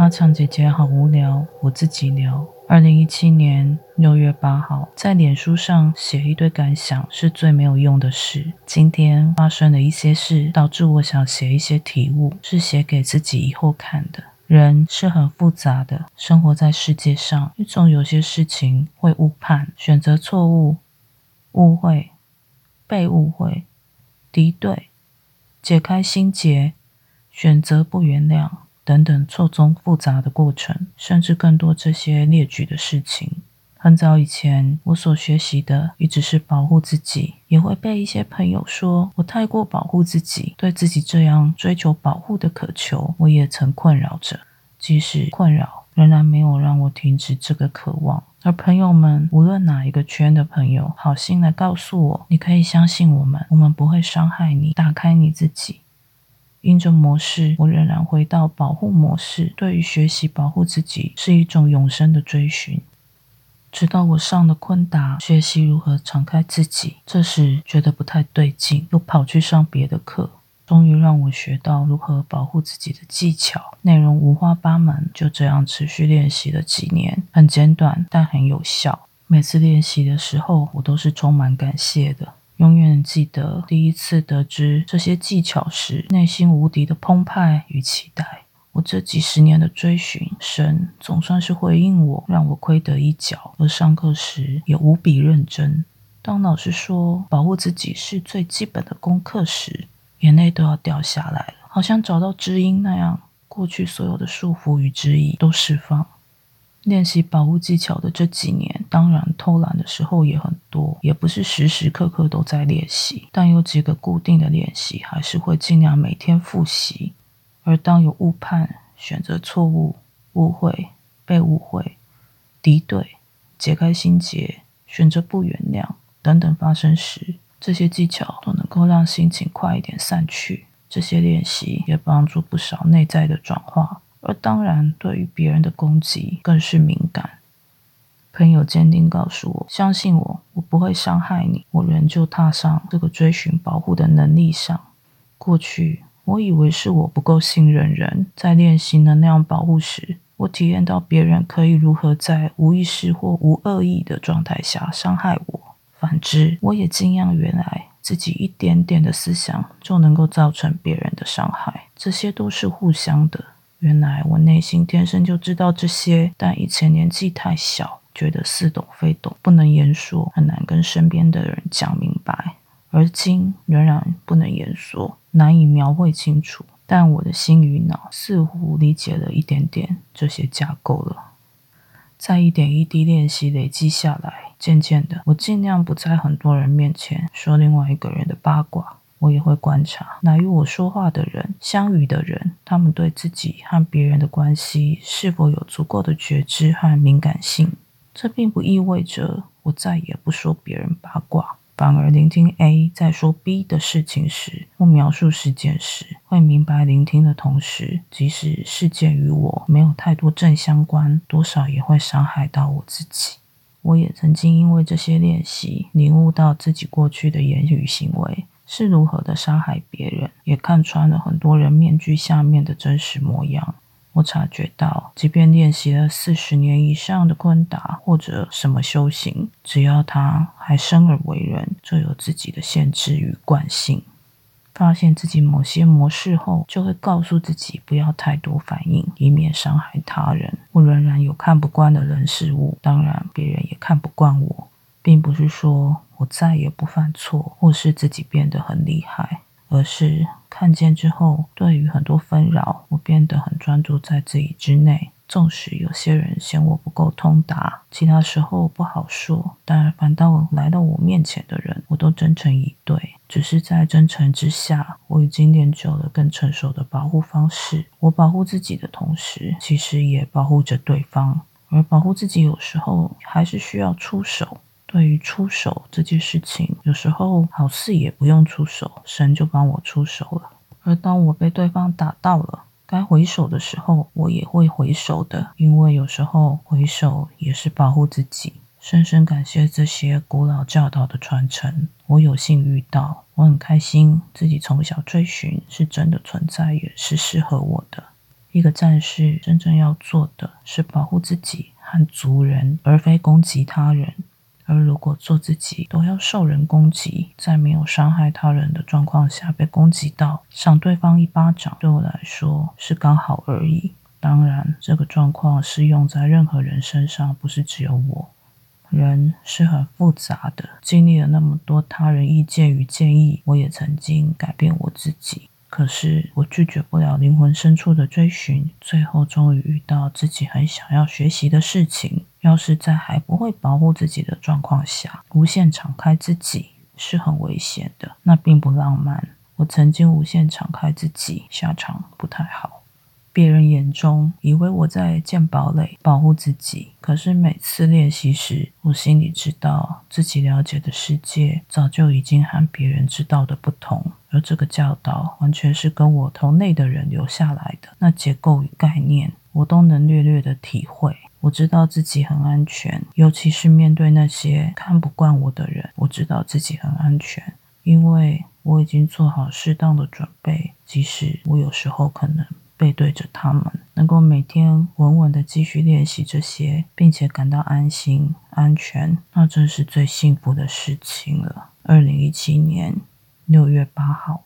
阿强姐姐好无聊，我自己聊。二零一七年六月八号，在脸书上写一堆感想是最没有用的事。今天发生了一些事，导致我想写一些体悟，是写给自己以后看的。人是很复杂的，生活在世界上，总有些事情会误判、选择错误、误会、被误会、敌对、解开心结、选择不原谅。等等错综复杂的过程，甚至更多这些列举的事情。很早以前，我所学习的一直是保护自己，也会被一些朋友说我太过保护自己。对自己这样追求保护的渴求，我也曾困扰着。即使困扰，仍然没有让我停止这个渴望。而朋友们，无论哪一个圈的朋友，好心来告诉我，你可以相信我们，我们不会伤害你。打开你自己。因着模式，我仍然回到保护模式。对于学习保护自己，是一种永生的追寻。直到我上了昆达，学习如何敞开自己，这时觉得不太对劲，又跑去上别的课，终于让我学到如何保护自己的技巧。内容五花八门，就这样持续练习了几年，很简短，但很有效。每次练习的时候，我都是充满感谢的。永远记得第一次得知这些技巧时，内心无敌的澎湃与期待。我这几十年的追寻，神总算是回应我，让我窥得一角。而上课时也无比认真。当老师说保护自己是最基本的功课时，眼泪都要掉下来了，好像找到知音那样，过去所有的束缚与质疑都释放。练习保护技巧的这几年，当然偷懒的时候也很多，也不是时时刻刻都在练习，但有几个固定的练习，还是会尽量每天复习。而当有误判、选择错误、误会、被误会、敌对、解开心结、选择不原谅等等发生时，这些技巧都能够让心情快一点散去。这些练习也帮助不少内在的转化。而当然，对于别人的攻击更是敏感。朋友坚定告诉我：“相信我，我不会伤害你。”我仍旧踏上这个追寻保护的能力上。过去，我以为是我不够信任人，在练习能量保护时，我体验到别人可以如何在无意识或无恶意的状态下伤害我。反之，我也惊讶，原来自己一点点的思想就能够造成别人的伤害。这些都是互相的。原来我内心天生就知道这些，但以前年纪太小，觉得似懂非懂，不能言说，很难跟身边的人讲明白。而今仍然不能言说，难以描绘清楚，但我的心与脑似乎理解了一点点这些架构了。在一点一滴练习累积下来，渐渐的，我尽量不在很多人面前说另外一个人的八卦。我也会观察，来与我说话的人、相遇的人，他们对自己和别人的关系是否有足够的觉知和敏感性。这并不意味着我再也不说别人八卦，反而聆听 A 在说 B 的事情时，或描述事件时，会明白聆听的同时，即使事件与我没有太多正相关，多少也会伤害到我自己。我也曾经因为这些练习，领悟到自己过去的言语行为。是如何的伤害别人，也看穿了很多人面具下面的真实模样。我察觉到，即便练习了四十年以上的昆达或者什么修行，只要他还生而为人，就有自己的限制与惯性。发现自己某些模式后，就会告诉自己不要太多反应，以免伤害他人。我仍然有看不惯的人事物，当然别人也看不惯我。并不是说我再也不犯错，或是自己变得很厉害，而是看见之后，对于很多纷扰，我变得很专注在自己之内。纵使有些人嫌我不够通达，其他时候不好说，但反倒来到我面前的人，我都真诚以对。只是在真诚之下，我已经练就了更成熟的保护方式。我保护自己的同时，其实也保护着对方。而保护自己，有时候还是需要出手。对于出手这件事情，有时候好似也不用出手，神就帮我出手了。而当我被对方打到了，该回首的时候，我也会回首的，因为有时候回首也是保护自己。深深感谢这些古老教导的传承，我有幸遇到，我很开心自己从小追寻是真的存在，也是适合我的。一个战士真正要做的是保护自己和族人，而非攻击他人。而如果做自己都要受人攻击，在没有伤害他人的状况下被攻击到，赏对方一巴掌，对我来说是刚好而已。当然，这个状况适用在任何人身上，不是只有我。人是很复杂的，经历了那么多他人意见与建议，我也曾经改变我自己。可是我拒绝不了灵魂深处的追寻，最后终于遇到自己很想要学习的事情。要是在还不会保护自己的状况下，无限敞开自己是很危险的，那并不浪漫。我曾经无限敞开自己，下场不太好。别人眼中以为我在建堡垒保护自己，可是每次练习时，我心里知道自己了解的世界早就已经和别人知道的不同，而这个教导完全是跟我头内的人留下来的。那结构与概念，我都能略略的体会。我知道自己很安全，尤其是面对那些看不惯我的人，我知道自己很安全，因为我已经做好适当的准备，即使我有时候可能。背对着他们，能够每天稳稳的继续练习这些，并且感到安心、安全，那真是最幸福的事情了。二零一七年六月八号。